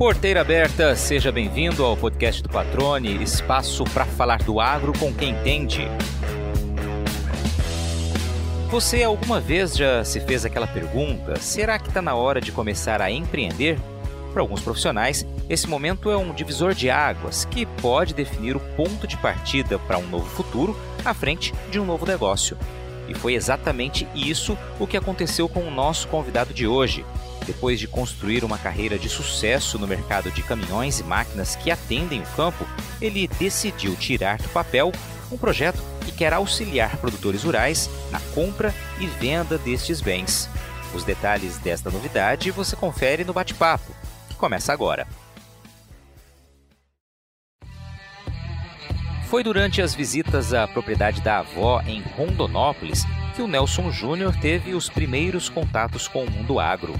Porteira aberta, seja bem-vindo ao podcast do Patrone, espaço para falar do agro com quem entende. Você alguma vez já se fez aquela pergunta: será que está na hora de começar a empreender? Para alguns profissionais, esse momento é um divisor de águas que pode definir o ponto de partida para um novo futuro à frente de um novo negócio. E foi exatamente isso o que aconteceu com o nosso convidado de hoje. Depois de construir uma carreira de sucesso no mercado de caminhões e máquinas que atendem o campo, ele decidiu tirar do papel um projeto que quer auxiliar produtores rurais na compra e venda destes bens. Os detalhes desta novidade você confere no bate-papo, que começa agora. Foi durante as visitas à propriedade da avó em Rondonópolis que o Nelson Júnior teve os primeiros contatos com o mundo agro.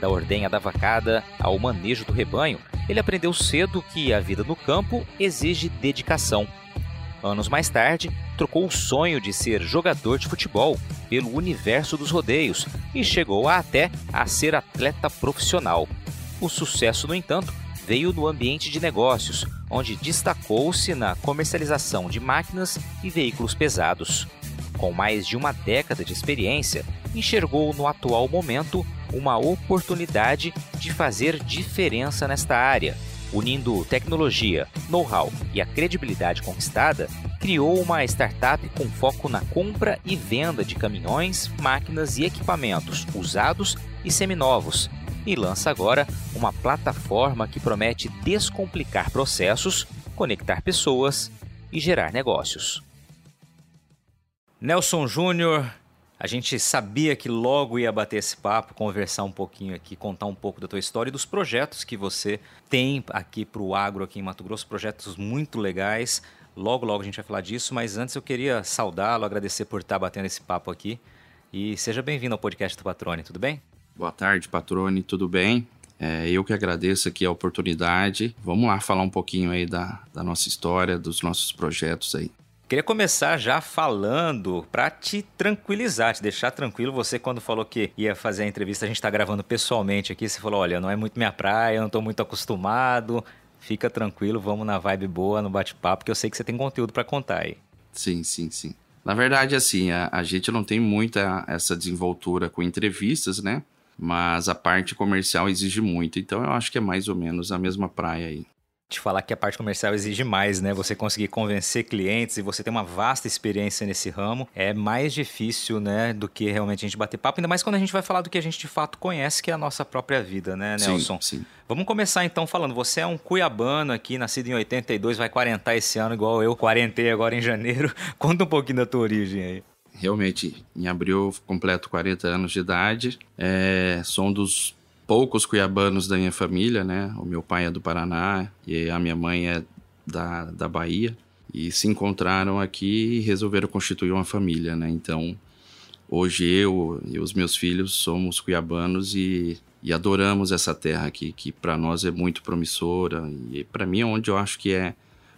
Da ordenha da vacada ao manejo do rebanho, ele aprendeu cedo que a vida no campo exige dedicação. Anos mais tarde, trocou o sonho de ser jogador de futebol pelo universo dos rodeios e chegou a até a ser atleta profissional. O sucesso, no entanto, veio no ambiente de negócios, onde destacou-se na comercialização de máquinas e veículos pesados. Com mais de uma década de experiência, enxergou no atual momento uma oportunidade de fazer diferença nesta área. Unindo tecnologia, know-how e a credibilidade conquistada, criou uma startup com foco na compra e venda de caminhões, máquinas e equipamentos usados e seminovos, e lança agora uma plataforma que promete descomplicar processos, conectar pessoas e gerar negócios. Nelson Júnior, a gente sabia que logo ia bater esse papo, conversar um pouquinho aqui, contar um pouco da tua história e dos projetos que você tem aqui para o agro aqui em Mato Grosso, projetos muito legais. Logo, logo a gente vai falar disso, mas antes eu queria saudá-lo, agradecer por estar batendo esse papo aqui. E seja bem-vindo ao podcast do Patrone, tudo bem? Boa tarde, Patrone, tudo bem? É, eu que agradeço aqui a oportunidade. Vamos lá falar um pouquinho aí da, da nossa história, dos nossos projetos aí. Queria começar já falando para te tranquilizar, te deixar tranquilo. Você, quando falou que ia fazer a entrevista, a gente está gravando pessoalmente aqui. Você falou: olha, não é muito minha praia, eu não estou muito acostumado. Fica tranquilo, vamos na vibe boa, no bate-papo, que eu sei que você tem conteúdo para contar aí. Sim, sim, sim. Na verdade, assim, a, a gente não tem muita essa desenvoltura com entrevistas, né? mas a parte comercial exige muito. Então eu acho que é mais ou menos a mesma praia aí. Te falar que a parte comercial exige mais, né? Você conseguir convencer clientes e você ter uma vasta experiência nesse ramo é mais difícil, né, do que realmente a gente bater papo, ainda mais quando a gente vai falar do que a gente de fato conhece, que é a nossa própria vida, né, Nelson? Sim, sim. Vamos começar então falando, você é um cuiabano aqui, nascido em 82, vai quarentar esse ano igual eu, quarentei agora em janeiro. Conta um pouquinho da tua origem aí realmente, em abril, completo 40 anos de idade. É, sou um dos poucos cuiabanos da minha família, né? O meu pai é do Paraná e a minha mãe é da, da Bahia. E se encontraram aqui e resolveram constituir uma família, né? Então, hoje eu e os meus filhos somos cuiabanos e, e adoramos essa terra aqui, que para nós é muito promissora. E para mim é onde eu acho que é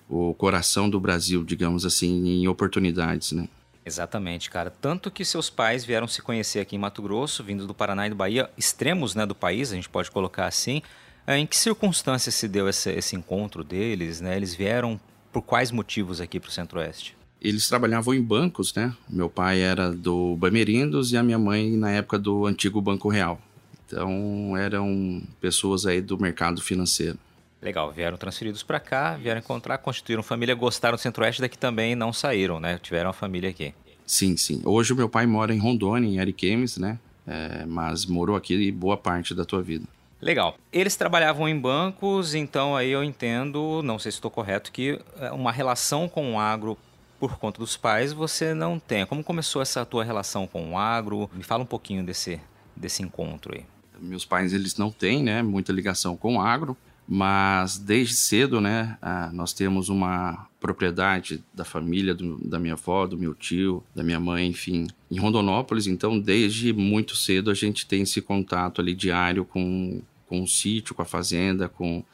o coração do Brasil, digamos assim, em oportunidades, né? Exatamente, cara. Tanto que seus pais vieram se conhecer aqui em Mato Grosso, vindo do Paraná e do Bahia, extremos né, do país, a gente pode colocar assim. É, em que circunstâncias se deu esse, esse encontro deles? Né? Eles vieram por quais motivos aqui para o Centro-Oeste? Eles trabalhavam em bancos, né? Meu pai era do Bamerindos e a minha mãe na época do antigo Banco Real. Então eram pessoas aí do mercado financeiro. Legal, vieram transferidos para cá, vieram encontrar, constituíram família, gostaram do Centro-Oeste, daqui também não saíram, né? Tiveram a família aqui. Sim, sim. Hoje o meu pai mora em Rondônia, em Ariquemes, né? É, mas morou aqui boa parte da tua vida. Legal. Eles trabalhavam em bancos, então aí eu entendo, não sei se estou correto, que é, uma relação com o agro por conta dos pais você não tem. Como começou essa tua relação com o agro? Me fala um pouquinho desse, desse encontro aí. Meus pais, eles não têm, né, muita ligação com o agro mas desde cedo, né, nós temos uma propriedade da família, do, da minha avó, do meu tio, da minha mãe, enfim, em Rondonópolis. Então, desde muito cedo a gente tem esse contato ali diário com, com o sítio, com a fazenda, com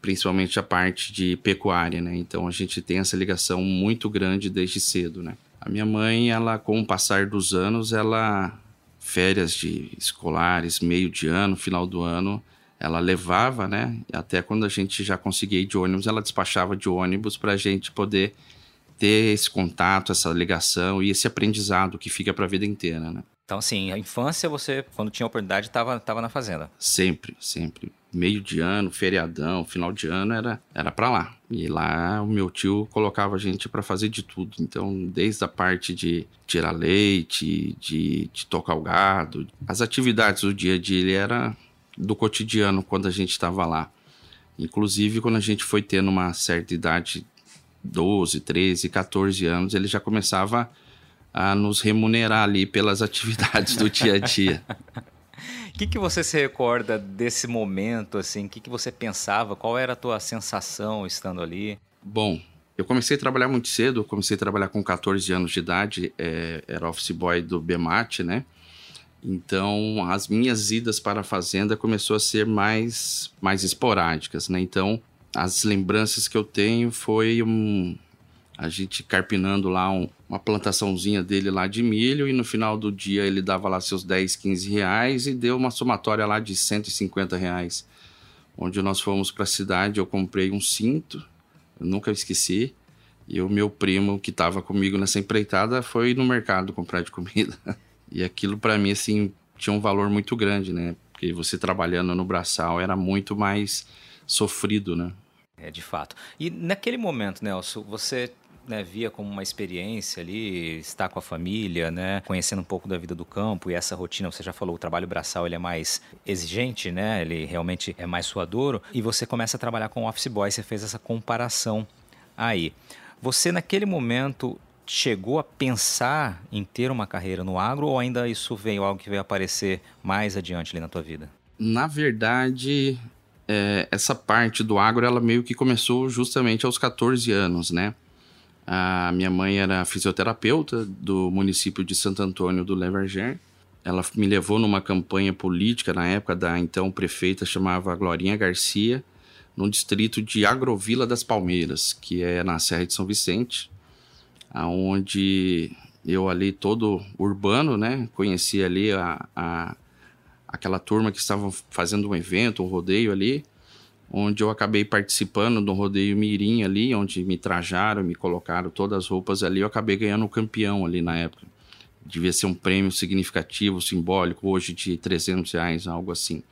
principalmente a parte de pecuária, né? Então, a gente tem essa ligação muito grande desde cedo, né? A minha mãe, ela, com o passar dos anos, ela férias de escolares, meio de ano, final do ano, ela levava, né? Até quando a gente já conseguia ir de ônibus, ela despachava de ônibus para a gente poder ter esse contato, essa ligação e esse aprendizado que fica para a vida inteira, né? Então, assim, a infância você, quando tinha oportunidade, estava tava na fazenda? Sempre, sempre. Meio de ano, feriadão, final de ano, era era para lá. E lá o meu tio colocava a gente para fazer de tudo. Então, desde a parte de tirar leite, de, de tocar o gado, as atividades do dia a dia, ele era do cotidiano quando a gente estava lá. Inclusive, quando a gente foi tendo uma certa idade, 12, 13, 14 anos, ele já começava a nos remunerar ali pelas atividades do dia a dia. O que, que você se recorda desse momento, assim? O que, que você pensava? Qual era a tua sensação estando ali? Bom, eu comecei a trabalhar muito cedo, comecei a trabalhar com 14 anos de idade, é, era office boy do BMAT, né? Então, as minhas idas para a fazenda começou a ser mais, mais esporádicas, né? Então, as lembranças que eu tenho foi um, a gente carpinando lá um, uma plantaçãozinha dele lá de milho e no final do dia ele dava lá seus 10, 15 reais e deu uma somatória lá de 150 reais. Onde nós fomos para a cidade, eu comprei um cinto, nunca esqueci, e o meu primo que estava comigo nessa empreitada foi no mercado comprar de comida. E aquilo para mim assim tinha um valor muito grande, né? Porque você trabalhando no braçal era muito mais sofrido, né? É, de fato. E naquele momento, Nelson, você né, via como uma experiência ali, estar com a família, né, conhecendo um pouco da vida do campo e essa rotina, você já falou, o trabalho braçal ele é mais exigente, né, ele realmente é mais suadouro, e você começa a trabalhar com office boy, você fez essa comparação aí. Você naquele momento chegou a pensar em ter uma carreira no agro ou ainda isso veio algo que veio aparecer mais adiante ali na tua vida? Na verdade, é, essa parte do agro ela meio que começou justamente aos 14 anos, né? A minha mãe era fisioterapeuta do município de Santo Antônio do Leverger. Ela me levou numa campanha política na época da então prefeita chamava Glorinha Garcia, no distrito de Agrovila das Palmeiras, que é na Serra de São Vicente, aonde eu ali todo urbano, né, conheci ali a, a aquela turma que estavam fazendo um evento, um rodeio ali, onde eu acabei participando do rodeio Mirim ali, onde me trajaram, me colocaram todas as roupas ali, eu acabei ganhando o campeão ali na época. Devia ser um prêmio significativo, simbólico, hoje de 300 reais, algo assim.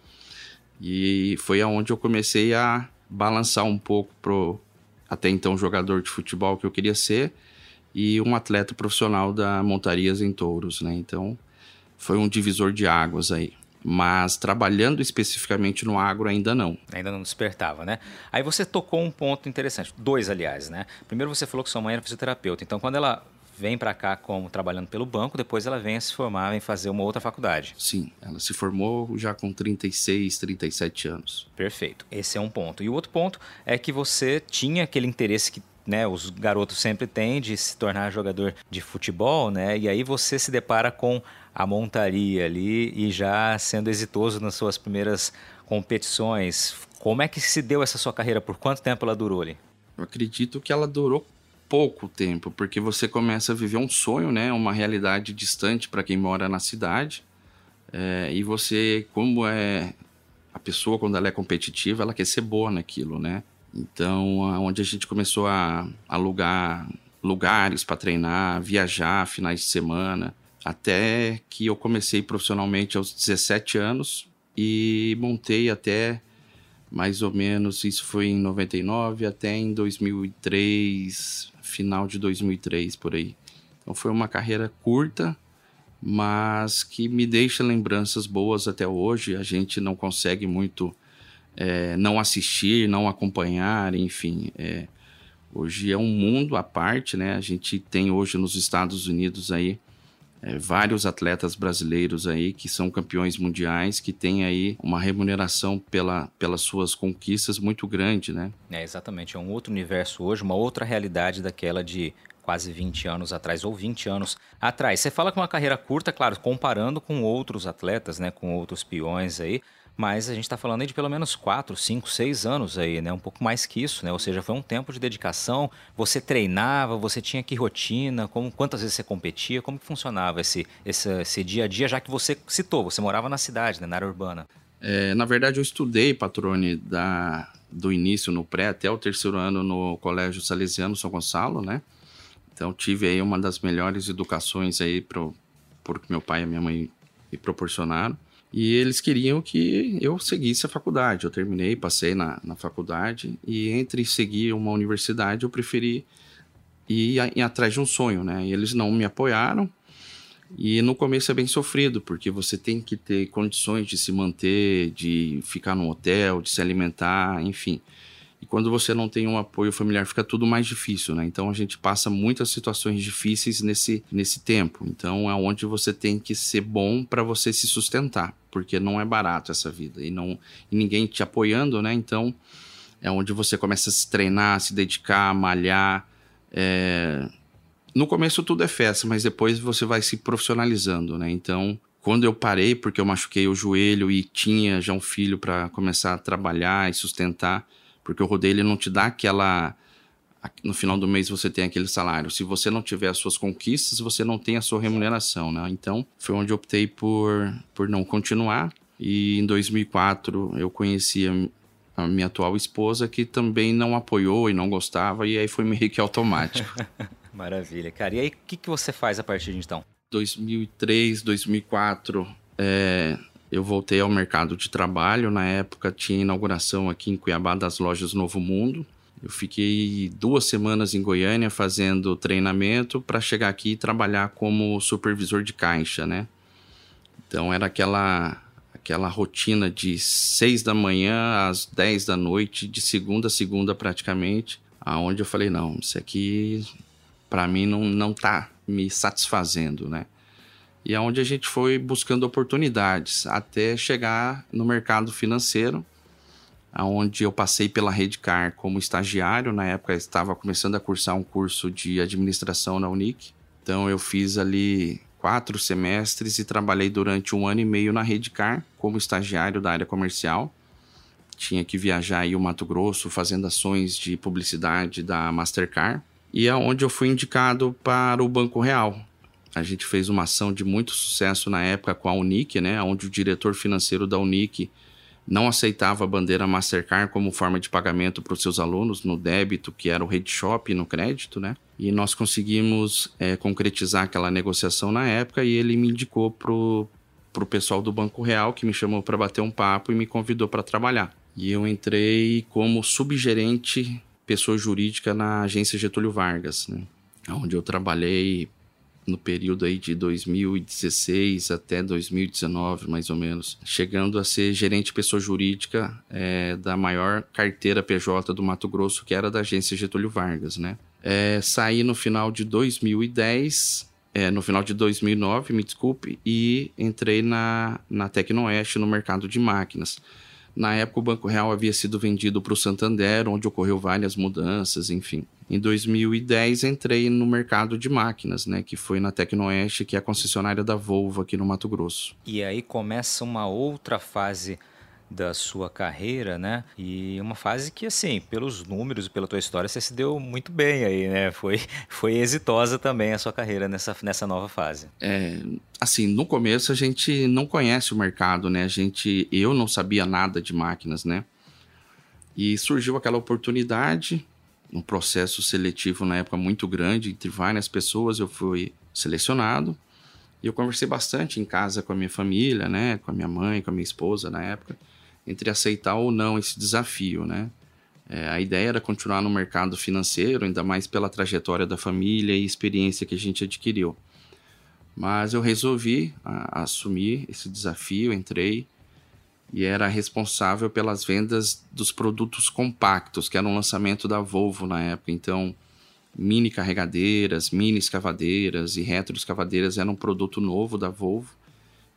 E foi aonde eu comecei a balançar um pouco pro até então jogador de futebol que eu queria ser e um atleta profissional da montarias em touros, né? Então foi um divisor de águas aí mas trabalhando especificamente no agro ainda não. Ainda não despertava, né? Aí você tocou um ponto interessante, dois aliás, né? Primeiro você falou que sua mãe era fisioterapeuta, então quando ela vem para cá como trabalhando pelo banco, depois ela vem a se formar em fazer uma outra faculdade. Sim, ela se formou já com 36, 37 anos. Perfeito. Esse é um ponto. E o outro ponto é que você tinha aquele interesse que né, os garotos sempre têm de se tornar jogador de futebol, né? E aí você se depara com a montaria ali e já sendo exitoso nas suas primeiras competições. Como é que se deu essa sua carreira? Por quanto tempo ela durou ali? Eu acredito que ela durou pouco tempo, porque você começa a viver um sonho, né? Uma realidade distante para quem mora na cidade. É, e você, como é a pessoa quando ela é competitiva, ela quer ser boa naquilo, né? Então, onde a gente começou a alugar lugares para treinar, viajar finais de semana, até que eu comecei profissionalmente aos 17 anos e montei até mais ou menos, isso foi em 99 até em 2003, final de 2003 por aí. Então foi uma carreira curta, mas que me deixa lembranças boas até hoje. A gente não consegue muito é, não assistir, não acompanhar, enfim. É, hoje é um mundo à parte, né? A gente tem hoje nos Estados Unidos aí é, vários atletas brasileiros aí que são campeões mundiais, que têm aí uma remuneração pela, pelas suas conquistas muito grande, né? É, exatamente. É um outro universo hoje, uma outra realidade daquela de quase 20 anos atrás ou 20 anos atrás. Você fala que uma carreira curta, claro, comparando com outros atletas, né, com outros peões aí, mas a gente está falando de pelo menos 4, 5, 6 anos aí, né? Um pouco mais que isso, né? Ou seja, foi um tempo de dedicação. Você treinava, você tinha que rotina, como, quantas vezes você competia, como que funcionava esse, esse, esse dia a dia, já que você citou, você morava na cidade, né? na área urbana. É, na verdade, eu estudei, patrone, da, do início no pré até o terceiro ano no Colégio Salesiano São Gonçalo, né? Então, tive aí uma das melhores educações aí pro, porque meu pai e minha mãe me proporcionaram. E eles queriam que eu seguisse a faculdade. Eu terminei, passei na, na faculdade e entre seguir uma universidade eu preferi ir, ir atrás de um sonho, né? E eles não me apoiaram. E no começo é bem sofrido, porque você tem que ter condições de se manter, de ficar num hotel, de se alimentar, enfim. Quando você não tem um apoio familiar, fica tudo mais difícil, né? Então a gente passa muitas situações difíceis nesse, nesse tempo. Então é onde você tem que ser bom para você se sustentar, porque não é barato essa vida e não e ninguém te apoiando, né? Então é onde você começa a se treinar, a se dedicar, malhar. É... No começo tudo é festa, mas depois você vai se profissionalizando, né? Então quando eu parei, porque eu machuquei o joelho e tinha já um filho para começar a trabalhar e sustentar, porque o rodeio ele não te dá aquela no final do mês você tem aquele salário. Se você não tiver as suas conquistas, você não tem a sua remuneração, né? Então, foi onde eu optei por, por não continuar. E em 2004 eu conheci a, minha atual esposa, que também não apoiou e não gostava, e aí foi meio que automático. Maravilha, cara. E aí, o que, que você faz a partir de então? 2003, 2004, é, eu voltei ao mercado de trabalho. Na época tinha inauguração aqui em Cuiabá das lojas Novo Mundo. Eu fiquei duas semanas em Goiânia fazendo treinamento para chegar aqui e trabalhar como supervisor de caixa, né? Então era aquela aquela rotina de seis da manhã às dez da noite, de segunda a segunda praticamente, aonde eu falei não, isso aqui para mim não não tá me satisfazendo, né? E é a gente foi buscando oportunidades até chegar no mercado financeiro, aonde eu passei pela Redcar como estagiário, na época estava começando a cursar um curso de administração na Unic. Então eu fiz ali quatro semestres e trabalhei durante um ano e meio na Redcar como estagiário da área comercial. Tinha que viajar aí o Mato Grosso fazendo ações de publicidade da Mastercard e aonde é eu fui indicado para o Banco Real, a gente fez uma ação de muito sucesso na época com a Unic, né, onde o diretor financeiro da Unic não aceitava a bandeira Mastercard como forma de pagamento para os seus alunos no débito, que era o Red Shop, no crédito, né? E nós conseguimos é, concretizar aquela negociação na época e ele me indicou pro pro pessoal do Banco Real que me chamou para bater um papo e me convidou para trabalhar. E eu entrei como subgerente pessoa jurídica na agência Getúlio Vargas, né? Onde eu trabalhei no período aí de 2016 até 2019, mais ou menos, chegando a ser gerente pessoa jurídica é, da maior carteira PJ do Mato Grosso, que era da agência Getúlio Vargas, né? É, saí no final de 2010, é, no final de 2009, me desculpe, e entrei na, na Tecnoeste no mercado de máquinas. Na época, o Banco Real havia sido vendido para o Santander, onde ocorreu várias mudanças, enfim. Em 2010 entrei no mercado de máquinas, né, que foi na Tecnoeste, que é a concessionária da Volvo aqui no Mato Grosso. E aí começa uma outra fase da sua carreira, né? E uma fase que, assim, pelos números e pela tua história, você se deu muito bem aí, né? Foi, foi exitosa também a sua carreira nessa, nessa nova fase. É, assim, no começo a gente não conhece o mercado, né? A gente, eu não sabia nada de máquinas, né? E surgiu aquela oportunidade, um processo seletivo na época muito grande, entre várias pessoas eu fui selecionado. E eu conversei bastante em casa com a minha família, né, com a minha mãe, com a minha esposa na época, entre aceitar ou não esse desafio, né? É, a ideia era continuar no mercado financeiro, ainda mais pela trajetória da família e experiência que a gente adquiriu. Mas eu resolvi a, a assumir esse desafio, entrei e era responsável pelas vendas dos produtos compactos, que era um lançamento da Volvo na época. Então, mini carregadeiras, mini escavadeiras e retro escavadeiras eram um produto novo da Volvo.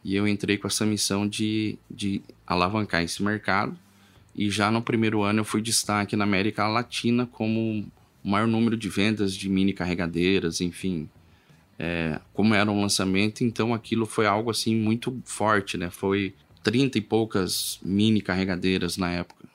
E eu entrei com essa missão de, de alavancar esse mercado. E já no primeiro ano eu fui destaque na América Latina como o maior número de vendas de mini carregadeiras, enfim. É, como era um lançamento, então aquilo foi algo assim muito forte, né? Foi 30 e poucas mini carregadeiras na época.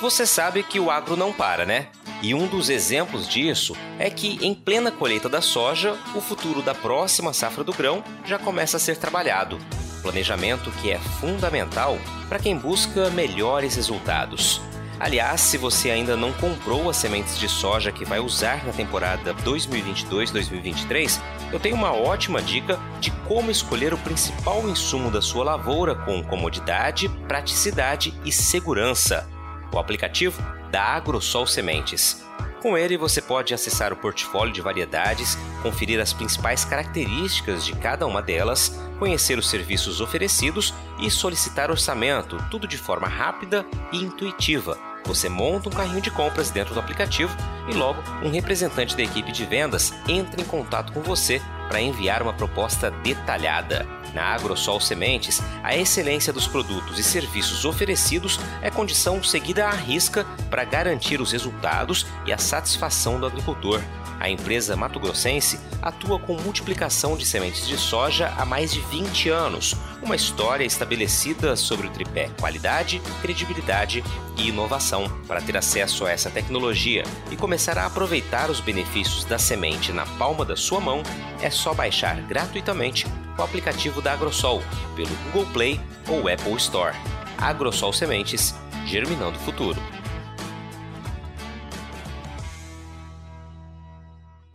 Você sabe que o agro não para, né? E um dos exemplos disso é que, em plena colheita da soja, o futuro da próxima safra do grão já começa a ser trabalhado. planejamento que é fundamental para quem busca melhores resultados. Aliás, se você ainda não comprou as sementes de soja que vai usar na temporada 2022-2023, eu tenho uma ótima dica de como escolher o principal insumo da sua lavoura com comodidade, praticidade e segurança. O aplicativo da AgroSol Sementes. Com ele, você pode acessar o portfólio de variedades, conferir as principais características de cada uma delas, conhecer os serviços oferecidos e solicitar orçamento, tudo de forma rápida e intuitiva. Você monta um carrinho de compras dentro do aplicativo e logo um representante da equipe de vendas entra em contato com você para enviar uma proposta detalhada. Na AgroSol Sementes, a excelência dos produtos e serviços oferecidos é condição seguida à risca para garantir os resultados e a satisfação do agricultor. A empresa Mato Grossense atua com multiplicação de sementes de soja há mais de 20 anos, uma história estabelecida sobre o tripé qualidade, credibilidade e inovação. Para ter acesso a essa tecnologia e começar a aproveitar os benefícios da semente na palma da sua mão, é só baixar gratuitamente o aplicativo da Agrosol pelo Google Play ou Apple Store. Agrosol Sementes, germinando o futuro.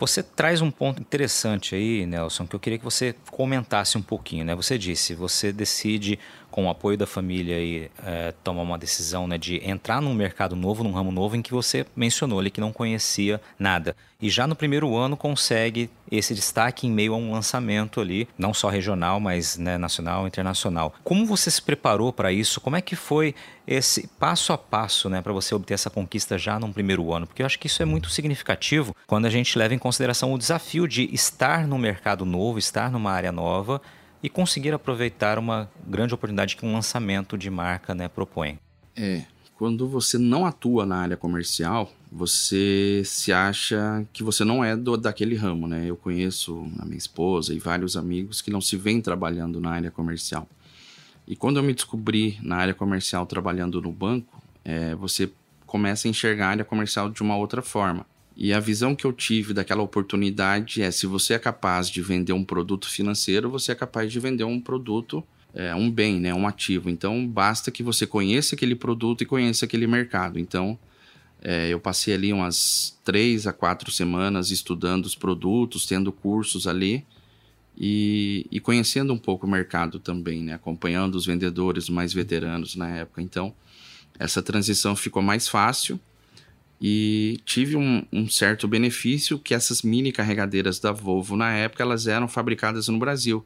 Você traz um ponto interessante aí, Nelson, que eu queria que você comentasse um pouquinho. Né? Você disse, você decide com o apoio da família e é, tomar uma decisão né, de entrar num mercado novo, num ramo novo em que você mencionou ali que não conhecia nada. E já no primeiro ano consegue esse destaque em meio a um lançamento ali, não só regional, mas né, nacional, internacional. Como você se preparou para isso? Como é que foi esse passo a passo né, para você obter essa conquista já no primeiro ano? Porque eu acho que isso é muito significativo quando a gente leva em consideração o desafio de estar no mercado novo, estar numa área nova e conseguir aproveitar uma grande oportunidade que um lançamento de marca né, propõe. É, quando você não atua na área comercial, você se acha que você não é do, daquele ramo, né? Eu conheço a minha esposa e vários amigos que não se vêm trabalhando na área comercial. E quando eu me descobri na área comercial trabalhando no banco, é, você começa a enxergar a área comercial de uma outra forma. E a visão que eu tive daquela oportunidade é: se você é capaz de vender um produto financeiro, você é capaz de vender um produto, é, um bem, né, um ativo. Então, basta que você conheça aquele produto e conheça aquele mercado. Então, é, eu passei ali umas três a quatro semanas estudando os produtos, tendo cursos ali e, e conhecendo um pouco o mercado também, né, acompanhando os vendedores mais veteranos na época. Então, essa transição ficou mais fácil e tive um, um, certo benefício que essas mini carregadeiras da Volvo na época elas eram fabricadas no Brasil.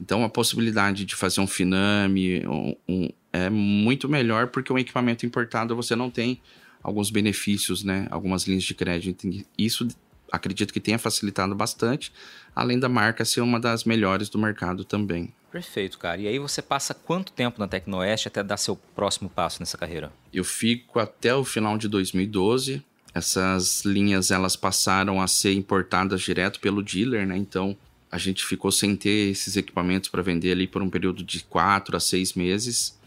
Então a possibilidade de fazer um Finame um, um, é muito melhor porque um equipamento importado você não tem alguns benefícios, né? Algumas linhas de crédito. Isso acredito que tenha facilitado bastante, além da marca ser uma das melhores do mercado também. Perfeito, cara. E aí você passa quanto tempo na Tecnoeste até dar seu próximo passo nessa carreira? Eu fico até o final de 2012. Essas linhas elas passaram a ser importadas direto pelo dealer, né? Então a gente ficou sem ter esses equipamentos para vender ali por um período de quatro a seis meses.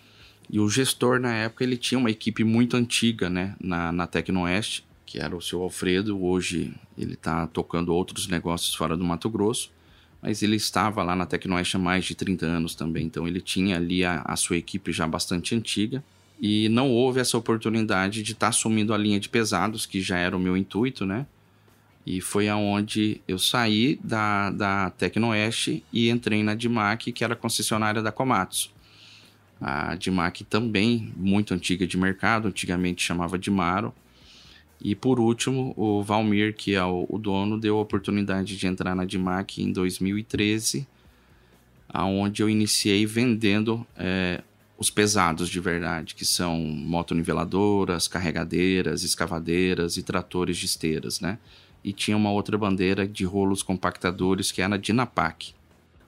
E o gestor na época ele tinha uma equipe muito antiga, né, na, na Tecnoeste, que era o seu Alfredo. Hoje ele está tocando outros negócios fora do Mato Grosso mas ele estava lá na Tecnoeste há mais de 30 anos também, então ele tinha ali a, a sua equipe já bastante antiga e não houve essa oportunidade de estar tá assumindo a linha de pesados, que já era o meu intuito, né? E foi aonde eu saí da, da Tecnoeste e entrei na Dimac, que era concessionária da Komatsu. A Dimac também muito antiga de mercado, antigamente chamava Dimaro, e por último, o Valmir, que é o, dono, deu a oportunidade de entrar na Dimac em 2013, aonde eu iniciei vendendo é, os pesados de verdade, que são motoniveladoras, carregadeiras, escavadeiras e tratores de esteiras, né? E tinha uma outra bandeira de rolos compactadores que era a Dinapac.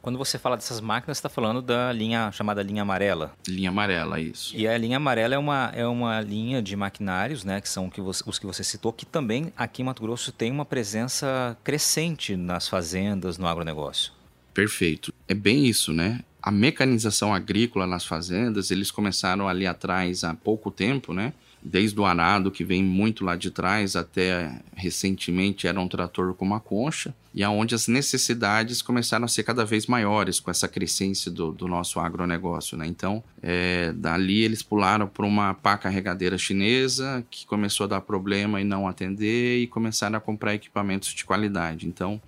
Quando você fala dessas máquinas, está falando da linha chamada linha amarela. Linha amarela, isso. E a linha amarela é uma, é uma linha de maquinários, né, que são que você, os que você citou, que também aqui em Mato Grosso tem uma presença crescente nas fazendas, no agronegócio. Perfeito. É bem isso, né? A mecanização agrícola nas fazendas, eles começaram ali atrás há pouco tempo, né? Desde o arado, que vem muito lá de trás, até recentemente era um trator com uma concha, e aonde as necessidades começaram a ser cada vez maiores com essa crescência do, do nosso agronegócio. Né? Então, é, dali eles pularam para uma pá carregadeira chinesa, que começou a dar problema e não atender, e começaram a comprar equipamentos de qualidade. Então,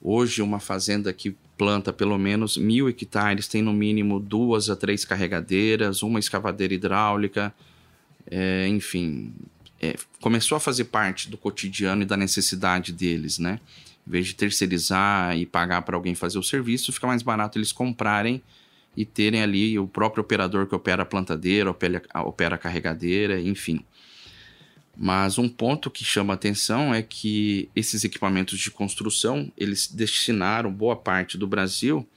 hoje, uma fazenda que planta pelo menos mil hectares tem no mínimo duas a três carregadeiras, uma escavadeira hidráulica, é, enfim, é, começou a fazer parte do cotidiano e da necessidade deles, né? Em vez de terceirizar e pagar para alguém fazer o serviço, fica mais barato eles comprarem e terem ali o próprio operador que opera a plantadeira, opera, opera a carregadeira, enfim. Mas um ponto que chama atenção é que esses equipamentos de construção, eles destinaram boa parte do Brasil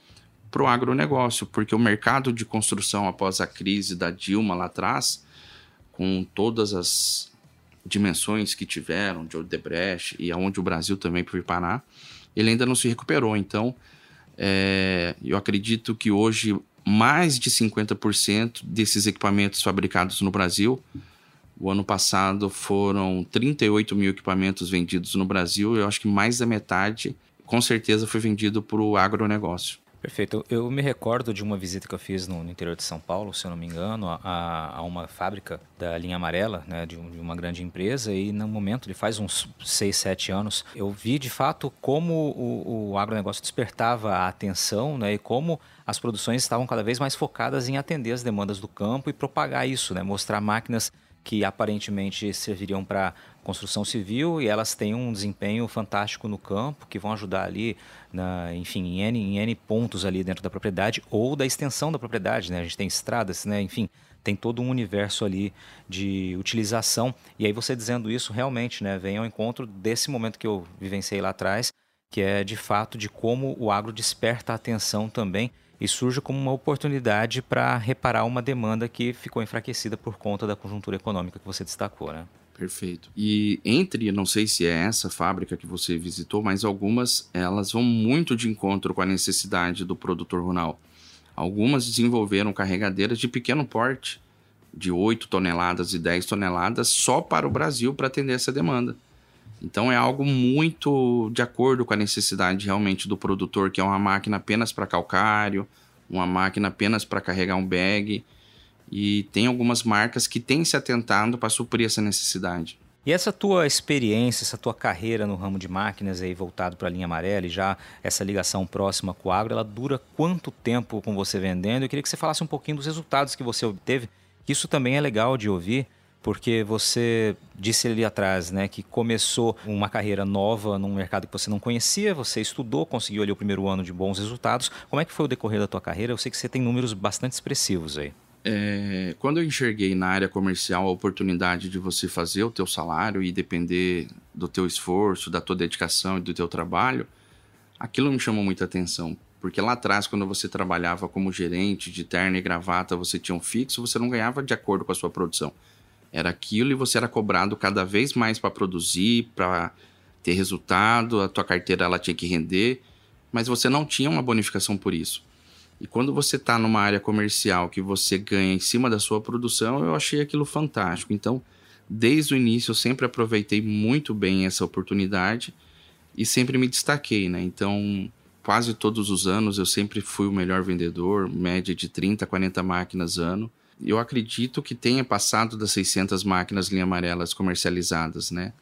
para o agronegócio, porque o mercado de construção após a crise da Dilma lá atrás, com todas as dimensões que tiveram de Odebrecht e aonde o Brasil também foi parar, ele ainda não se recuperou. Então, é, eu acredito que hoje mais de 50% desses equipamentos fabricados no Brasil, o ano passado foram 38 mil equipamentos vendidos no Brasil, eu acho que mais da metade com certeza foi vendido para o agronegócio. Perfeito. Eu me recordo de uma visita que eu fiz no, no interior de São Paulo, se eu não me engano, a, a uma fábrica da linha amarela, né, de, um, de, uma grande empresa, e no momento, ele faz uns 6, 7 anos, eu vi de fato como o, o agronegócio despertava a atenção né, e como as produções estavam cada vez mais focadas em atender as demandas do campo e propagar isso, né, mostrar máquinas que aparentemente serviriam para construção civil e elas têm um desempenho fantástico no campo, que vão ajudar ali, na, enfim, em N, em N pontos ali dentro da propriedade ou da extensão da propriedade, né? A gente tem estradas, né? Enfim, tem todo um universo ali de utilização. E aí você dizendo isso realmente, né? Vem ao encontro desse momento que eu vivenciei lá atrás, que é de fato de como o agro desperta a atenção também e surge como uma oportunidade para reparar uma demanda que ficou enfraquecida por conta da conjuntura econômica que você destacou, né? Perfeito. E entre, não sei se é essa fábrica que você visitou, mas algumas elas vão muito de encontro com a necessidade do produtor rural. Algumas desenvolveram carregadeiras de pequeno porte, de 8 toneladas e 10 toneladas, só para o Brasil para atender essa demanda. Então é algo muito de acordo com a necessidade realmente do produtor, que é uma máquina apenas para calcário, uma máquina apenas para carregar um bag e tem algumas marcas que têm se atentado para suprir essa necessidade. E essa tua experiência, essa tua carreira no ramo de máquinas aí voltado para a linha amarela e já essa ligação próxima com o agro, ela dura quanto tempo com você vendendo? Eu queria que você falasse um pouquinho dos resultados que você obteve. Isso também é legal de ouvir, porque você disse ali atrás, né, que começou uma carreira nova num mercado que você não conhecia, você estudou, conseguiu ali o primeiro ano de bons resultados. Como é que foi o decorrer da tua carreira? Eu sei que você tem números bastante expressivos aí. É, quando eu enxerguei na área comercial a oportunidade de você fazer o teu salário e depender do teu esforço, da tua dedicação e do teu trabalho, aquilo me chamou muita atenção. Porque lá atrás, quando você trabalhava como gerente de terno e gravata, você tinha um fixo, você não ganhava de acordo com a sua produção. Era aquilo e você era cobrado cada vez mais para produzir, para ter resultado, a tua carteira ela tinha que render, mas você não tinha uma bonificação por isso. E quando você está numa área comercial que você ganha em cima da sua produção, eu achei aquilo fantástico. Então, desde o início, eu sempre aproveitei muito bem essa oportunidade e sempre me destaquei, né? Então, quase todos os anos eu sempre fui o melhor vendedor, média de 30, 40 máquinas ano. Eu acredito que tenha passado das 600 máquinas linha amarelas comercializadas, né?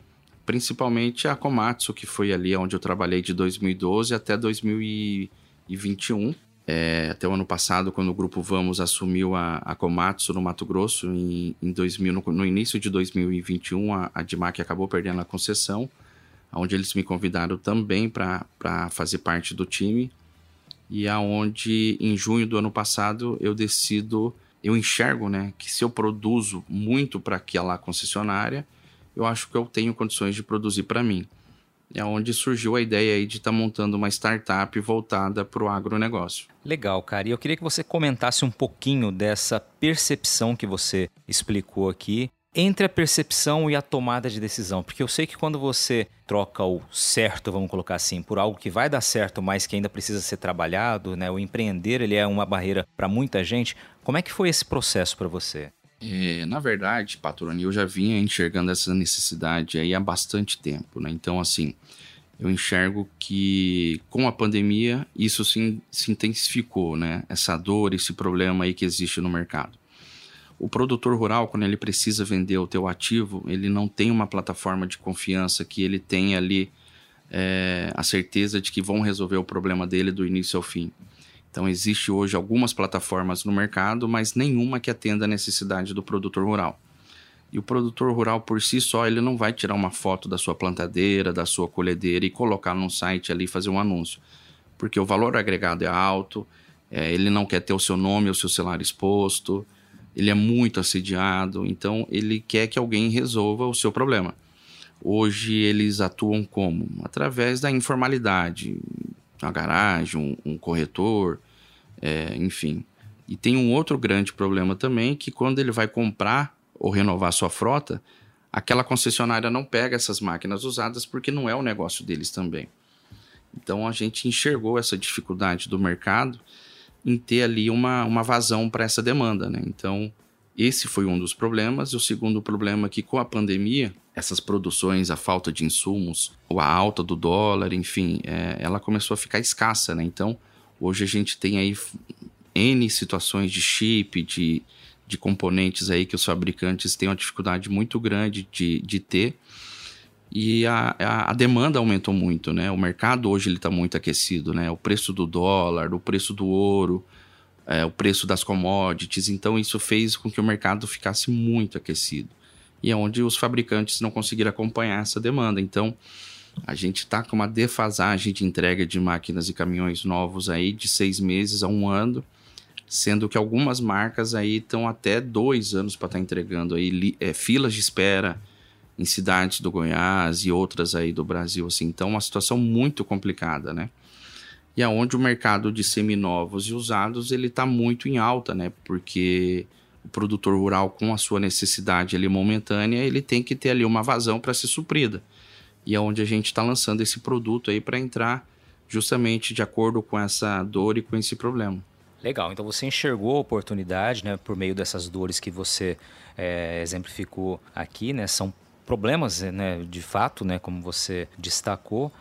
Principalmente a Komatsu, que foi ali onde eu trabalhei de 2012 até 2021 é, até o ano passado, quando o Grupo Vamos assumiu a, a Komatsu no Mato Grosso, em, em 2000, no, no, início de 2021, a, a DIMAC acabou perdendo a concessão, onde eles me convidaram também para fazer parte do time, e aonde em junho do ano passado eu decido, eu enxergo né, que se eu produzo muito para aquela concessionária, eu acho que eu tenho condições de produzir para mim é onde surgiu a ideia aí de estar tá montando uma startup voltada para o agronegócio. Legal, cara. E eu queria que você comentasse um pouquinho dessa percepção que você explicou aqui entre a percepção e a tomada de decisão, porque eu sei que quando você troca o certo, vamos colocar assim, por algo que vai dar certo, mas que ainda precisa ser trabalhado, né? O empreender ele é uma barreira para muita gente. Como é que foi esse processo para você? É, na verdade, patrone, eu já vinha enxergando essa necessidade aí há bastante tempo, né? Então, assim, eu enxergo que com a pandemia isso se, se intensificou, né? Essa dor, esse problema aí que existe no mercado. O produtor rural, quando ele precisa vender o teu ativo, ele não tem uma plataforma de confiança que ele tenha ali é, a certeza de que vão resolver o problema dele do início ao fim. Então, existe hoje algumas plataformas no mercado, mas nenhuma que atenda a necessidade do produtor rural. E o produtor rural por si só, ele não vai tirar uma foto da sua plantadeira, da sua colhedeira e colocar num site ali fazer um anúncio. Porque o valor agregado é alto, é, ele não quer ter o seu nome ou o seu celular exposto, ele é muito assediado, então ele quer que alguém resolva o seu problema. Hoje eles atuam como? Através da informalidade, uma garagem, um, um corretor, é, enfim. E tem um outro grande problema também, que quando ele vai comprar ou renovar sua frota, aquela concessionária não pega essas máquinas usadas porque não é o negócio deles também. Então a gente enxergou essa dificuldade do mercado em ter ali uma, uma vazão para essa demanda. Né? Então, esse foi um dos problemas. E o segundo problema é que com a pandemia, essas produções, a falta de insumos, ou a alta do dólar, enfim, é, ela começou a ficar escassa. Né? Então, hoje a gente tem aí N situações de chip, de de componentes aí que os fabricantes têm uma dificuldade muito grande de, de ter. E a, a, a demanda aumentou muito, né? O mercado hoje está muito aquecido, né? O preço do dólar, o preço do ouro, é, o preço das commodities. Então, isso fez com que o mercado ficasse muito aquecido. E é onde os fabricantes não conseguiram acompanhar essa demanda. Então, a gente está com uma defasagem de entrega de máquinas e caminhões novos aí de seis meses a um ano sendo que algumas marcas aí estão até dois anos para estar tá entregando aí é, filas de espera em cidades do Goiás e outras aí do Brasil, assim. Então, uma situação muito complicada, né? E aonde o mercado de seminovos e usados ele está muito em alta, né? Porque o produtor rural com a sua necessidade ali momentânea ele tem que ter ali uma vazão para ser suprida. E é onde a gente está lançando esse produto aí para entrar justamente de acordo com essa dor e com esse problema. Legal, então você enxergou a oportunidade, né, por meio dessas dores que você é, exemplificou aqui, né, são problemas, né, de fato, né, como você destacou,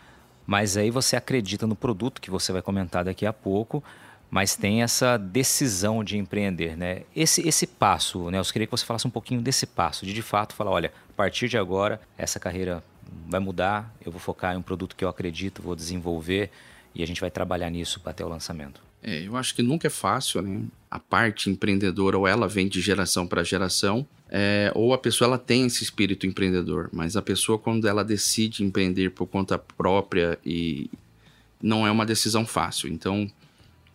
mas aí você acredita no produto que você vai comentar daqui a pouco, mas tem essa decisão de empreender, né? Esse, esse passo, né? Eu queria que você falasse um pouquinho desse passo, de de fato falar, olha, a partir de agora essa carreira vai mudar, eu vou focar em um produto que eu acredito, vou desenvolver e a gente vai trabalhar nisso até o lançamento. É, eu acho que nunca é fácil, né? A parte empreendedora ou ela vem de geração para geração, é, ou a pessoa ela tem esse espírito empreendedor, mas a pessoa quando ela decide empreender por conta própria e não é uma decisão fácil. Então,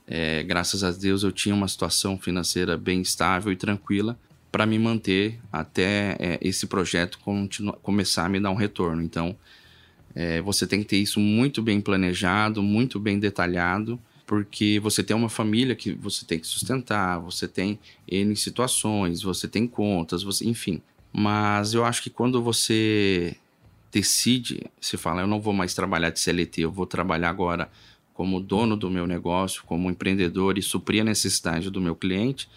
é, graças a Deus eu tinha uma situação financeira bem estável e tranquila para me manter até é, esse projeto começar a me dar um retorno. Então, é, você tem que ter isso muito bem planejado, muito bem detalhado porque você tem uma família que você tem que sustentar, você tem N situações, você tem contas, você, enfim. Mas eu acho que quando você decide, se fala, eu não vou mais trabalhar de CLT, eu vou trabalhar agora como dono do meu negócio, como empreendedor e suprir a necessidade do meu cliente,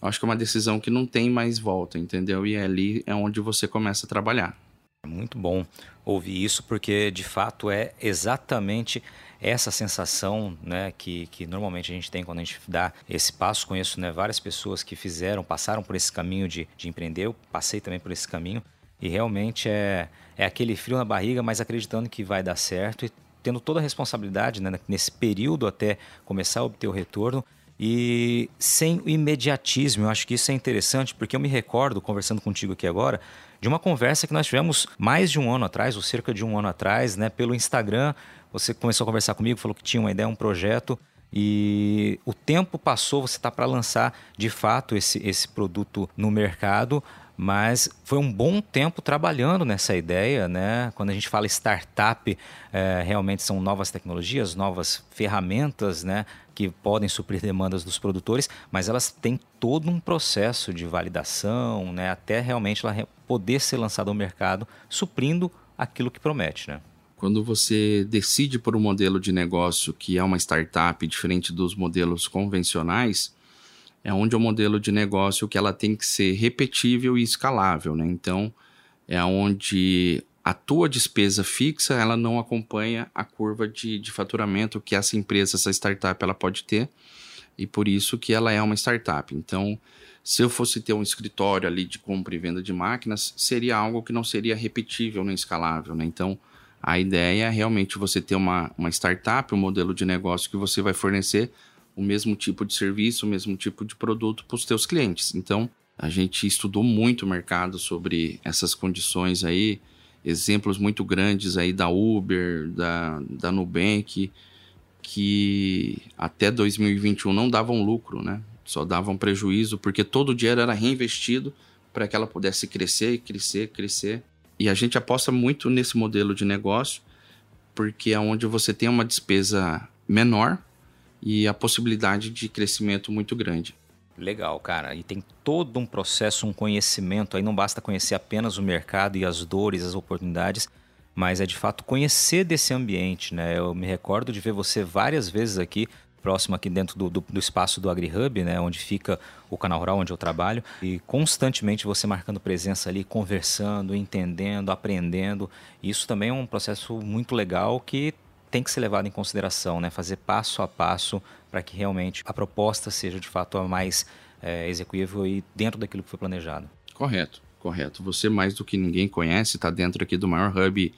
acho que é uma decisão que não tem mais volta, entendeu? E é ali é onde você começa a trabalhar. Muito bom ouvir isso, porque de fato é exatamente essa sensação né, que, que normalmente a gente tem quando a gente dá esse passo. Conheço né, várias pessoas que fizeram, passaram por esse caminho de, de empreender, eu passei também por esse caminho, e realmente é, é aquele frio na barriga, mas acreditando que vai dar certo e tendo toda a responsabilidade né, nesse período até começar a obter o retorno e sem o imediatismo. Eu acho que isso é interessante, porque eu me recordo, conversando contigo aqui agora, de uma conversa que nós tivemos mais de um ano atrás, ou cerca de um ano atrás, né, pelo Instagram. Você começou a conversar comigo, falou que tinha uma ideia, um projeto, e o tempo passou, você está para lançar de fato esse, esse produto no mercado, mas foi um bom tempo trabalhando nessa ideia, né? Quando a gente fala startup, é, realmente são novas tecnologias, novas ferramentas, né? Que podem suprir demandas dos produtores, mas elas têm todo um processo de validação, né? Até realmente ela poder ser lançada ao mercado, suprindo aquilo que promete, né? Quando você decide por um modelo de negócio que é uma startup diferente dos modelos convencionais, é onde é o modelo de negócio que ela tem que ser repetível e escalável, né? Então, é onde a tua despesa fixa, ela não acompanha a curva de, de faturamento que essa empresa, essa startup, ela pode ter, e por isso que ela é uma startup. Então, se eu fosse ter um escritório ali de compra e venda de máquinas, seria algo que não seria repetível nem escalável, né? Então, a ideia é realmente você ter uma, uma startup, um modelo de negócio que você vai fornecer o mesmo tipo de serviço, o mesmo tipo de produto para os teus clientes. Então, a gente estudou muito o mercado sobre essas condições aí, exemplos muito grandes aí da Uber, da, da Nubank, que até 2021 não davam lucro, né? Só davam prejuízo, porque todo o dinheiro era reinvestido para que ela pudesse crescer, crescer, crescer. E a gente aposta muito nesse modelo de negócio, porque é onde você tem uma despesa menor e a possibilidade de crescimento muito grande. Legal, cara. E tem todo um processo, um conhecimento. Aí não basta conhecer apenas o mercado e as dores, as oportunidades, mas é de fato conhecer desse ambiente, né? Eu me recordo de ver você várias vezes aqui, próximo aqui dentro do, do, do espaço do AgriHub, né? Onde fica o canal rural, onde eu trabalho, e constantemente você marcando presença ali, conversando, entendendo, aprendendo. Isso também é um processo muito legal que tem que ser levado em consideração, né? fazer passo a passo para que realmente a proposta seja de fato a mais é, execuível e dentro daquilo que foi planejado. Correto, correto. Você mais do que ninguém conhece, está dentro aqui do maior hub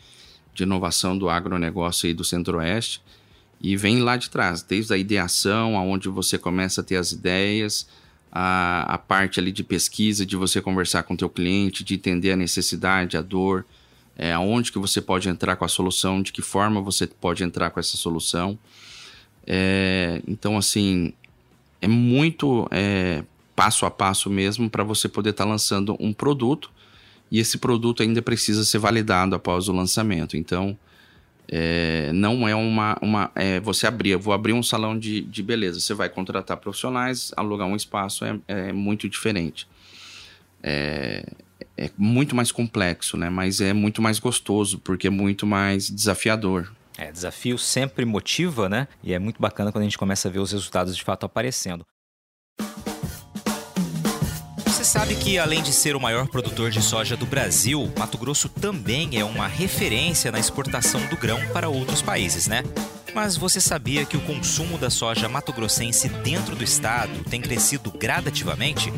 de inovação do agronegócio aí do Centro-Oeste e vem lá de trás, desde a ideação, aonde você começa a ter as ideias, a, a parte ali de pesquisa, de você conversar com o teu cliente, de entender a necessidade, a dor, é, aonde que você pode entrar com a solução, de que forma você pode entrar com essa solução. É, então, assim, é muito é, passo a passo mesmo para você poder estar tá lançando um produto e esse produto ainda precisa ser validado após o lançamento. Então, é, não é uma. uma é, você abrir, vou abrir um salão de, de beleza, você vai contratar profissionais, alugar um espaço é, é muito diferente. É, é muito mais complexo, né? Mas é muito mais gostoso, porque é muito mais desafiador. É, desafio sempre motiva, né? E é muito bacana quando a gente começa a ver os resultados de fato aparecendo. Sabe que, além de ser o maior produtor de soja do Brasil, Mato Grosso também é uma referência na exportação do grão para outros países, né? Mas você sabia que o consumo da soja mato-grossense dentro do estado tem crescido gradativamente?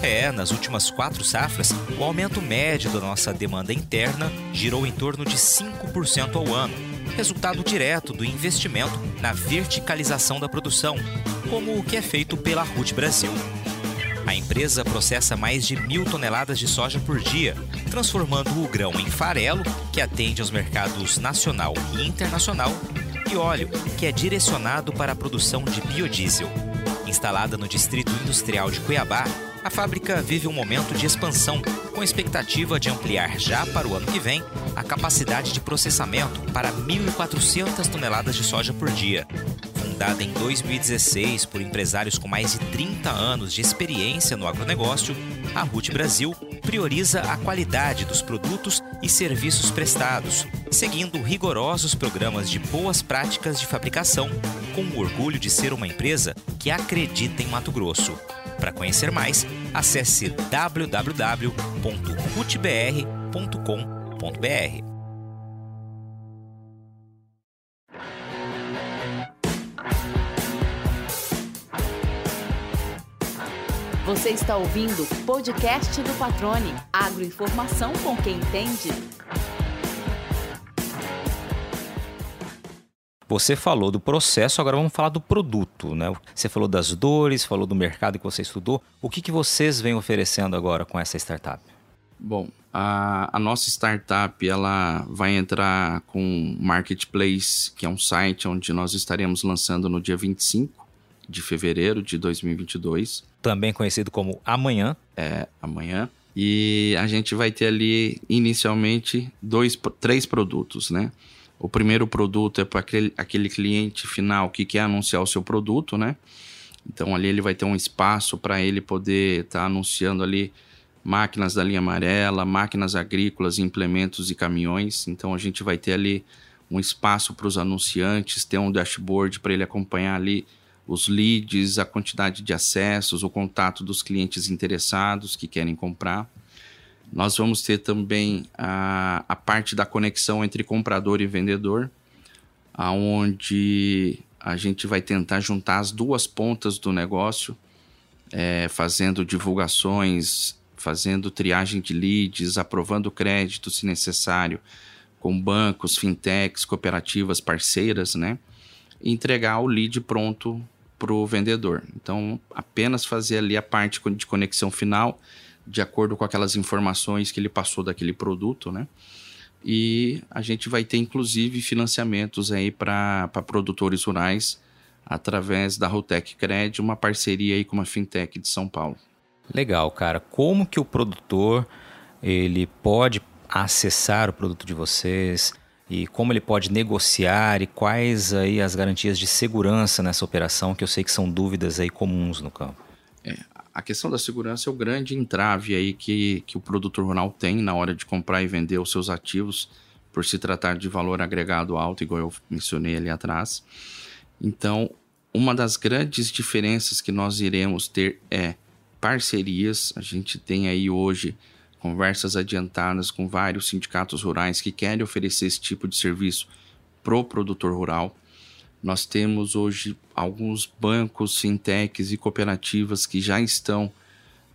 É, nas últimas quatro safras, o aumento médio da nossa demanda interna girou em torno de 5% ao ano, resultado direto do investimento na verticalização da produção, como o que é feito pela RUT Brasil. A empresa processa mais de mil toneladas de soja por dia, transformando o grão em farelo, que atende aos mercados nacional e internacional, e óleo, que é direcionado para a produção de biodiesel. Instalada no Distrito Industrial de Cuiabá, a fábrica vive um momento de expansão, com expectativa de ampliar já para o ano que vem a capacidade de processamento para 1.400 toneladas de soja por dia. Fundada em 2016 por empresários com mais de 30 anos de experiência no agronegócio, a RUT Brasil prioriza a qualidade dos produtos e serviços prestados, seguindo rigorosos programas de boas práticas de fabricação, com o orgulho de ser uma empresa que acredita em Mato Grosso. Para conhecer mais, acesse www.rutbr.com.br. Você está ouvindo o podcast do Patrone. Agroinformação com quem entende. Você falou do processo, agora vamos falar do produto, né? Você falou das dores, falou do mercado que você estudou. O que, que vocês vêm oferecendo agora com essa startup? Bom, a, a nossa startup ela vai entrar com Marketplace, que é um site onde nós estaremos lançando no dia 25 de fevereiro de 2022. Também conhecido como Amanhã. É, Amanhã. E a gente vai ter ali inicialmente dois, três produtos, né? O primeiro produto é para aquele, aquele cliente final que quer anunciar o seu produto, né? Então ali ele vai ter um espaço para ele poder estar tá anunciando ali máquinas da linha amarela, máquinas agrícolas, implementos e caminhões. Então a gente vai ter ali um espaço para os anunciantes, ter um dashboard para ele acompanhar ali os leads, a quantidade de acessos, o contato dos clientes interessados que querem comprar. Nós vamos ter também a, a parte da conexão entre comprador e vendedor, aonde a gente vai tentar juntar as duas pontas do negócio, é, fazendo divulgações, fazendo triagem de leads, aprovando crédito se necessário, com bancos, fintechs, cooperativas parceiras, né? E entregar o lead pronto para o vendedor. Então, apenas fazer ali a parte de conexão final, de acordo com aquelas informações que ele passou daquele produto, né? E a gente vai ter, inclusive, financiamentos aí para produtores rurais através da Rotec Cred, uma parceria aí com uma fintech de São Paulo. Legal, cara. Como que o produtor ele pode acessar o produto de vocês e como ele pode negociar e quais aí as garantias de segurança nessa operação que eu sei que são dúvidas aí comuns no campo. É, a questão da segurança é o grande entrave aí que, que o produtor rural tem na hora de comprar e vender os seus ativos por se tratar de valor agregado alto, igual eu mencionei ali atrás. Então, uma das grandes diferenças que nós iremos ter é parcerias. A gente tem aí hoje conversas adiantadas com vários sindicatos rurais que querem oferecer esse tipo de serviço para o produtor rural. Nós temos hoje alguns bancos, fintechs e cooperativas que já estão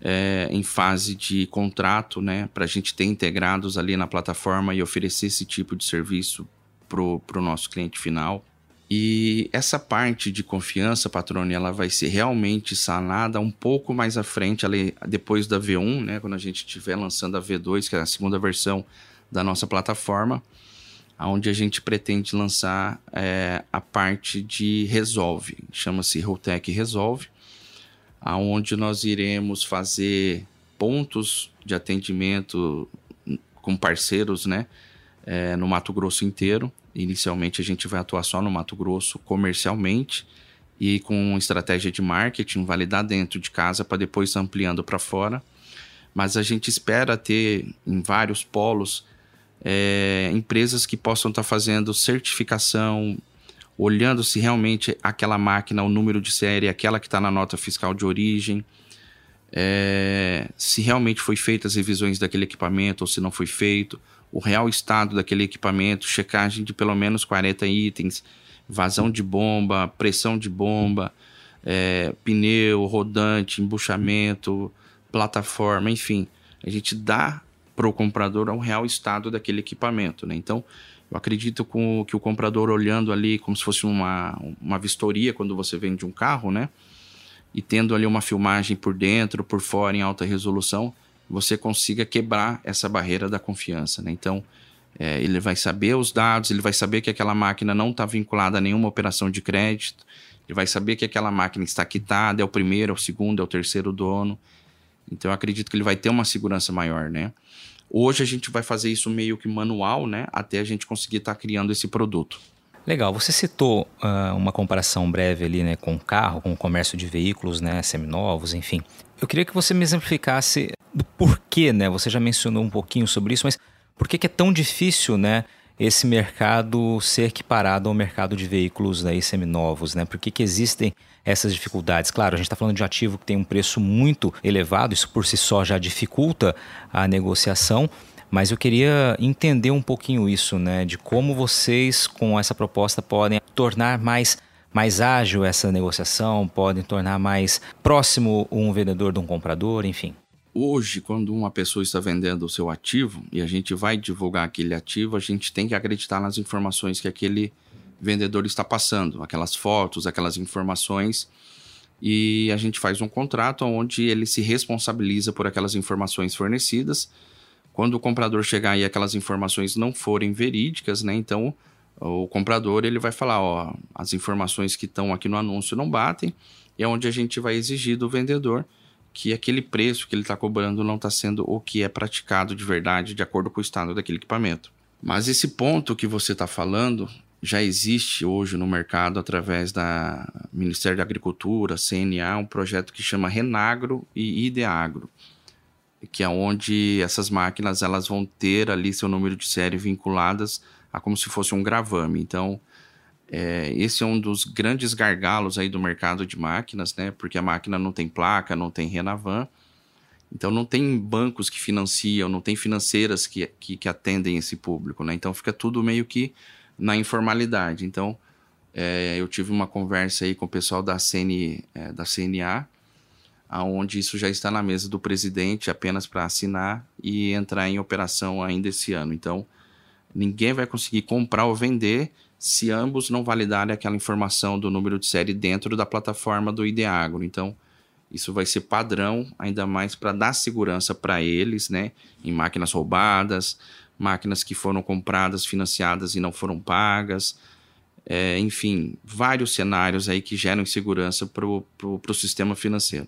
é, em fase de contrato, né, para a gente ter integrados ali na plataforma e oferecer esse tipo de serviço para o nosso cliente final. E essa parte de confiança, Patrone, ela vai ser realmente sanada um pouco mais à frente, depois da V1, né? Quando a gente estiver lançando a V2, que é a segunda versão da nossa plataforma, onde a gente pretende lançar é, a parte de Resolve, chama-se Rotec Resolve, aonde nós iremos fazer pontos de atendimento com parceiros, né? É, no Mato Grosso inteiro, Inicialmente a gente vai atuar só no Mato Grosso comercialmente e com estratégia de marketing, validar dentro de casa para depois ampliando para fora. Mas a gente espera ter em vários polos é, empresas que possam estar tá fazendo certificação, olhando se realmente aquela máquina, o número de série, é aquela que está na nota fiscal de origem, é, se realmente foi feitas as revisões daquele equipamento ou se não foi feito, o real estado daquele equipamento, checagem de pelo menos 40 itens, vazão de bomba, pressão de bomba, é, pneu, rodante, embuchamento, plataforma, enfim. A gente dá para o comprador um real estado daquele equipamento. Né? Então, eu acredito com, que o comprador olhando ali como se fosse uma, uma vistoria quando você vende um carro, né? E tendo ali uma filmagem por dentro, por fora, em alta resolução, você consiga quebrar essa barreira da confiança. Né? Então, é, ele vai saber os dados, ele vai saber que aquela máquina não está vinculada a nenhuma operação de crédito, ele vai saber que aquela máquina está quitada, é o primeiro, é o segundo, é o terceiro dono. Então, eu acredito que ele vai ter uma segurança maior, né? Hoje a gente vai fazer isso meio que manual, né? Até a gente conseguir estar tá criando esse produto. Legal, você citou uh, uma comparação breve ali, né, com o carro, com o comércio de veículos, né, seminovos, enfim. Eu queria que você me exemplificasse do porquê, né? Você já mencionou um pouquinho sobre isso, mas por que, que é tão difícil, né? Esse mercado ser equiparado ao mercado de veículos aí seminovos, né? Por que, que existem essas dificuldades? Claro, a gente está falando de um ativo que tem um preço muito elevado, isso por si só já dificulta a negociação, mas eu queria entender um pouquinho isso, né? De como vocês, com essa proposta, podem tornar mais mais ágil essa negociação, podem tornar mais próximo um vendedor de um comprador, enfim. Hoje, quando uma pessoa está vendendo o seu ativo e a gente vai divulgar aquele ativo, a gente tem que acreditar nas informações que aquele vendedor está passando, aquelas fotos, aquelas informações, e a gente faz um contrato onde ele se responsabiliza por aquelas informações fornecidas. Quando o comprador chegar e aquelas informações não forem verídicas, né, então o comprador ele vai falar, ó, as informações que estão aqui no anúncio não batem, e é onde a gente vai exigir do vendedor que aquele preço que ele está cobrando não está sendo o que é praticado de verdade, de acordo com o estado daquele equipamento. Mas esse ponto que você está falando já existe hoje no mercado através da Ministério da Agricultura, CNA, um projeto que chama Renagro e Ideagro, que é onde essas máquinas elas vão ter ali seu número de série vinculadas a como se fosse um gravame. Então, É, esse é um dos grandes gargalos aí do mercado de máquinas, né? Porque a máquina não tem placa, não tem Renavan. Então não tem bancos que financiam, não tem financeiras que, que, que atendem esse público, né? Então fica tudo meio que na informalidade. Então é, eu tive uma conversa aí com o pessoal da, CN, é, da CNA, aonde isso já está na mesa do presidente apenas para assinar e entrar em operação ainda esse ano. Então ninguém vai conseguir comprar ou vender se ambos não validarem aquela informação do número de série dentro da plataforma do Ideagro. Então isso vai ser padrão, ainda mais para dar segurança para eles, né? Em máquinas roubadas, máquinas que foram compradas, financiadas e não foram pagas. É, enfim, vários cenários aí que geram insegurança para o sistema financeiro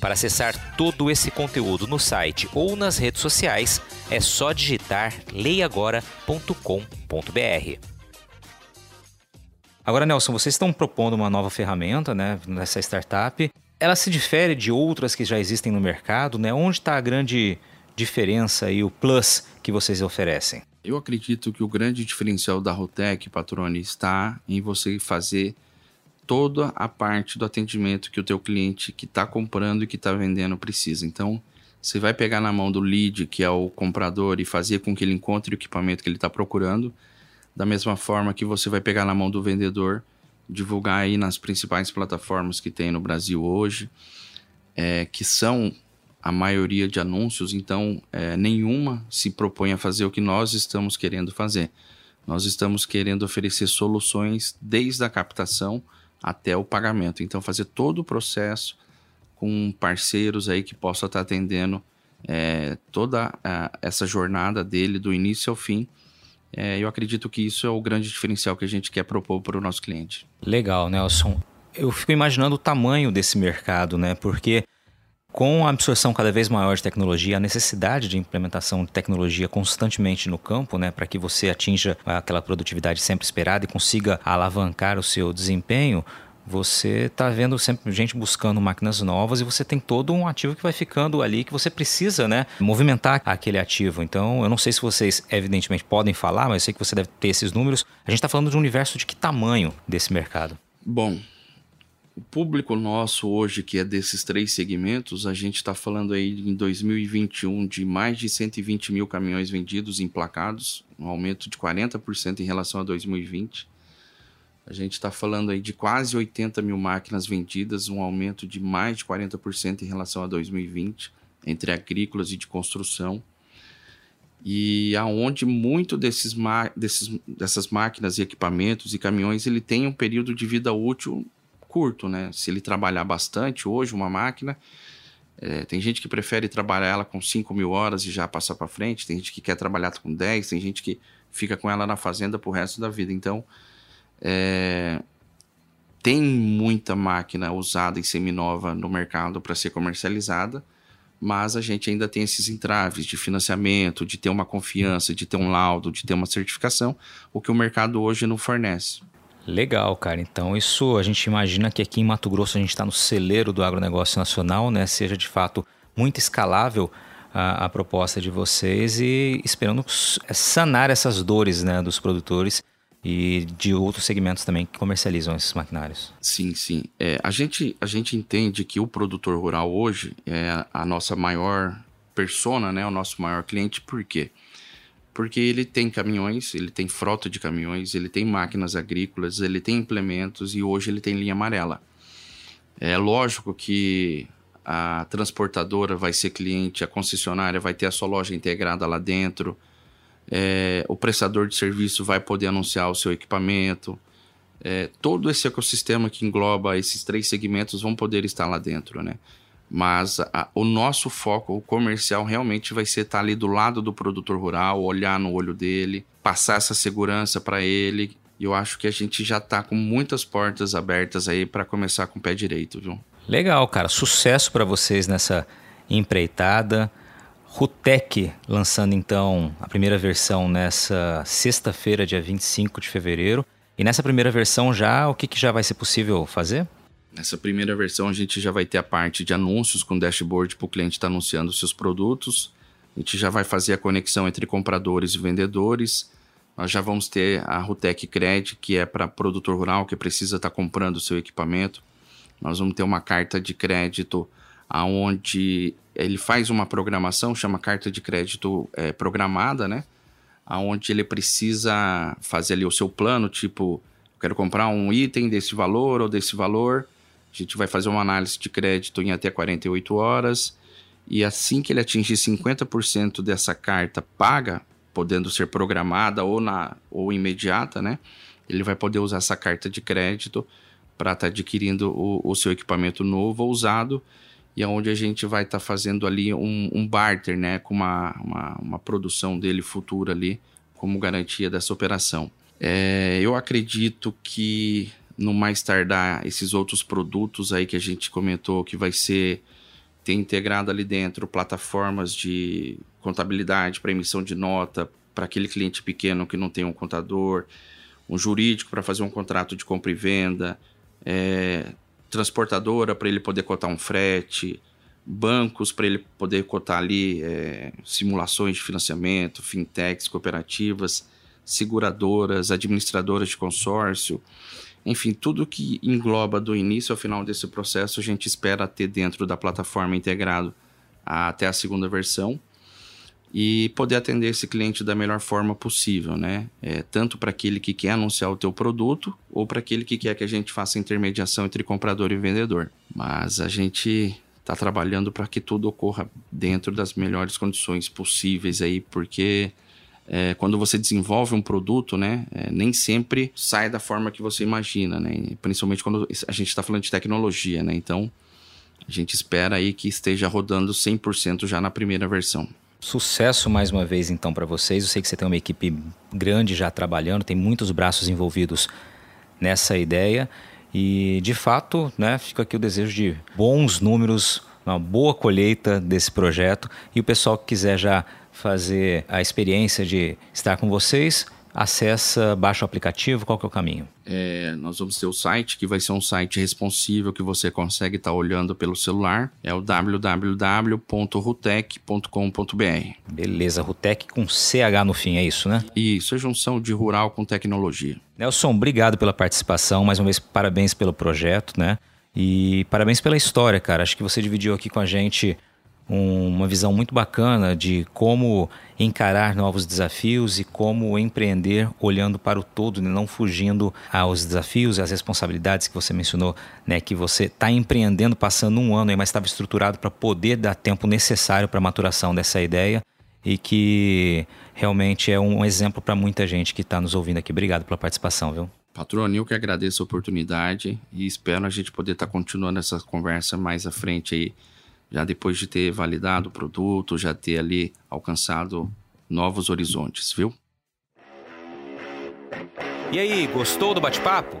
Para acessar todo esse conteúdo no site ou nas redes sociais, é só digitar leiagora.com.br. Agora, Nelson, vocês estão propondo uma nova ferramenta né, nessa startup. Ela se difere de outras que já existem no mercado, né? Onde está a grande diferença e o plus que vocês oferecem? Eu acredito que o grande diferencial da Rotec, Patrone, está em você fazer toda a parte do atendimento que o teu cliente que está comprando e que está vendendo precisa. Então, você vai pegar na mão do lead, que é o comprador, e fazer com que ele encontre o equipamento que ele está procurando, da mesma forma que você vai pegar na mão do vendedor, divulgar aí nas principais plataformas que tem no Brasil hoje, é, que são a maioria de anúncios, então é, nenhuma se propõe a fazer o que nós estamos querendo fazer. Nós estamos querendo oferecer soluções desde a captação até o pagamento. Então, fazer todo o processo com parceiros aí que possam estar atendendo é, toda a, essa jornada dele, do início ao fim. É, eu acredito que isso é o grande diferencial que a gente quer propor para o nosso cliente. Legal, Nelson. Eu fico imaginando o tamanho desse mercado, né? Porque com a absorção cada vez maior de tecnologia, a necessidade de implementação de tecnologia constantemente no campo, né, para que você atinja aquela produtividade sempre esperada e consiga alavancar o seu desempenho, você está vendo sempre gente buscando máquinas novas e você tem todo um ativo que vai ficando ali que você precisa, né, movimentar aquele ativo. Então, eu não sei se vocês, evidentemente, podem falar, mas eu sei que você deve ter esses números. A gente está falando de um universo de que tamanho desse mercado? Bom, o público nosso hoje, que é desses três segmentos, a gente está falando aí em 2021 de mais de 120 mil caminhões vendidos emplacados, um aumento de 40% em relação a 2020. A gente está falando aí de quase 80 mil máquinas vendidas, um aumento de mais de 40% em relação a 2020, entre agrícolas e de construção. E aonde muito desses, desses, dessas máquinas e equipamentos e caminhões ele tem um período de vida útil curto, né? Se ele trabalhar bastante hoje, uma máquina, é, tem gente que prefere trabalhar ela com 5 mil horas e já passar para frente, tem gente que quer trabalhar com 10, tem gente que fica com ela na fazenda pro resto da vida. Então, é, tem muita máquina usada e seminova no mercado para ser comercializada, mas a gente ainda tem esses entraves de financiamento, de ter uma confiança, de ter um laudo, de ter uma certificação, o que o mercado hoje não fornece. Legal, cara. Então, isso a gente imagina que aqui em Mato Grosso a gente está no celeiro do agronegócio nacional, né? Seja de fato muito escalável a, a, proposta de vocês e esperando sanar essas dores né, dos produtores e de outros segmentos também que comercializam esses maquinários. Sim, sim. É, a, gente, a gente entende que o produtor rural hoje é a nossa maior persona, né, o nosso maior cliente, por quê? porque ele tem caminhões, ele tem frota de caminhões, ele tem máquinas agrícolas, ele tem implementos e hoje ele tem linha amarela. É lógico que a transportadora vai ser cliente, a concessionária vai ter a sua loja integrada lá dentro, é, o prestador de serviço vai poder anunciar o seu equipamento. É, todo esse ecossistema que engloba esses três segmentos vão poder estar lá dentro, né? Mas a, o nosso foco, o comercial, realmente vai ser estar ali do lado do produtor rural, olhar no olho dele, passar essa segurança para ele. E eu acho que a gente já está com muitas portas abertas aí para começar com o pé direito, viu? Legal, cara. Sucesso para vocês nessa empreitada. Rutec lançando então a primeira versão nessa sexta-feira, dia 25 de fevereiro. E nessa primeira versão já, o que, que já vai ser possível fazer? Nessa primeira versão, a gente já vai ter a parte de anúncios com dashboard para o cliente estar tá anunciando seus produtos. A gente já vai fazer a conexão entre compradores e vendedores. Nós já vamos ter a Rutec Cred, que é para produtor rural que precisa estar tá comprando seu equipamento. Nós vamos ter uma carta de crédito aonde ele faz uma programação, chama carta de crédito é, programada, né? Aonde ele precisa fazer ali o seu plano, tipo, quero comprar um item desse valor ou desse valor, a gente vai fazer uma análise de crédito em até 48 horas. E assim que ele atingir 50% dessa carta paga, podendo ser programada ou, na, ou imediata, né? Ele vai poder usar essa carta de crédito para estar tá adquirindo o, o, seu equipamento novo ou usado. E aonde é a gente vai estar tá fazendo ali um, um, barter, né? Com uma, uma, uma produção dele futura ali, como garantia dessa operação. É, eu acredito que no mais tardar esses outros produtos aí que a gente comentou que vai ser ter integrado ali dentro plataformas de contabilidade para emissão de nota para aquele cliente pequeno que não tem um contador, um jurídico para fazer um contrato de compra e venda, é, transportadora para ele poder cotar um frete, bancos para ele poder cotar ali é, simulações de financiamento, fintechs, cooperativas, seguradoras, administradoras de consórcio. Enfim, tudo que engloba do início ao final desse processo, a gente espera ter dentro da plataforma integrado até a segunda versão e poder atender esse cliente da melhor forma possível, né? É, tanto para aquele que quer anunciar o teu produto ou para aquele que quer que a gente faça intermediação entre comprador e vendedor. Mas a gente está trabalhando para que tudo ocorra dentro das melhores condições possíveis aí, porque é, quando você desenvolve um produto, né, é, nem sempre sai da forma que você imagina, né? Principalmente quando a gente está falando de tecnologia, né? Então, a gente espera aí que esteja rodando 100% já na primeira versão. Sucesso mais uma vez então para vocês. Eu sei que você tem uma equipe grande já trabalhando, tem muitos braços envolvidos nessa ideia e de fato, né, fica aqui o desejo de bons números, uma boa colheita desse projeto e o pessoal que quiser já fazer a experiência de estar com vocês, acessa, baixa o aplicativo, qual que é o caminho? É, nós vamos ter o site, que vai ser um site responsível que você consegue estar tá olhando pelo celular. É o www.rutec.com.br. Beleza, Rutec com CH no fim, é isso, né? Isso, é junção de rural com tecnologia. Nelson, obrigado pela participação, mais uma vez parabéns pelo projeto, né? E parabéns pela história, cara. Acho que você dividiu aqui com a gente um, uma visão muito bacana de como encarar novos desafios e como empreender olhando para o todo, né? não fugindo aos desafios e às responsabilidades que você mencionou, né? que você está empreendendo passando um ano, aí, mas estava estruturado para poder dar tempo necessário para a maturação dessa ideia e que realmente é um exemplo para muita gente que está nos ouvindo aqui. Obrigado pela participação, viu? Patrônio, eu que agradeço a oportunidade e espero a gente poder estar tá continuando essa conversa mais à frente aí já depois de ter validado o produto, já ter ali alcançado novos horizontes, viu? E aí, gostou do bate-papo?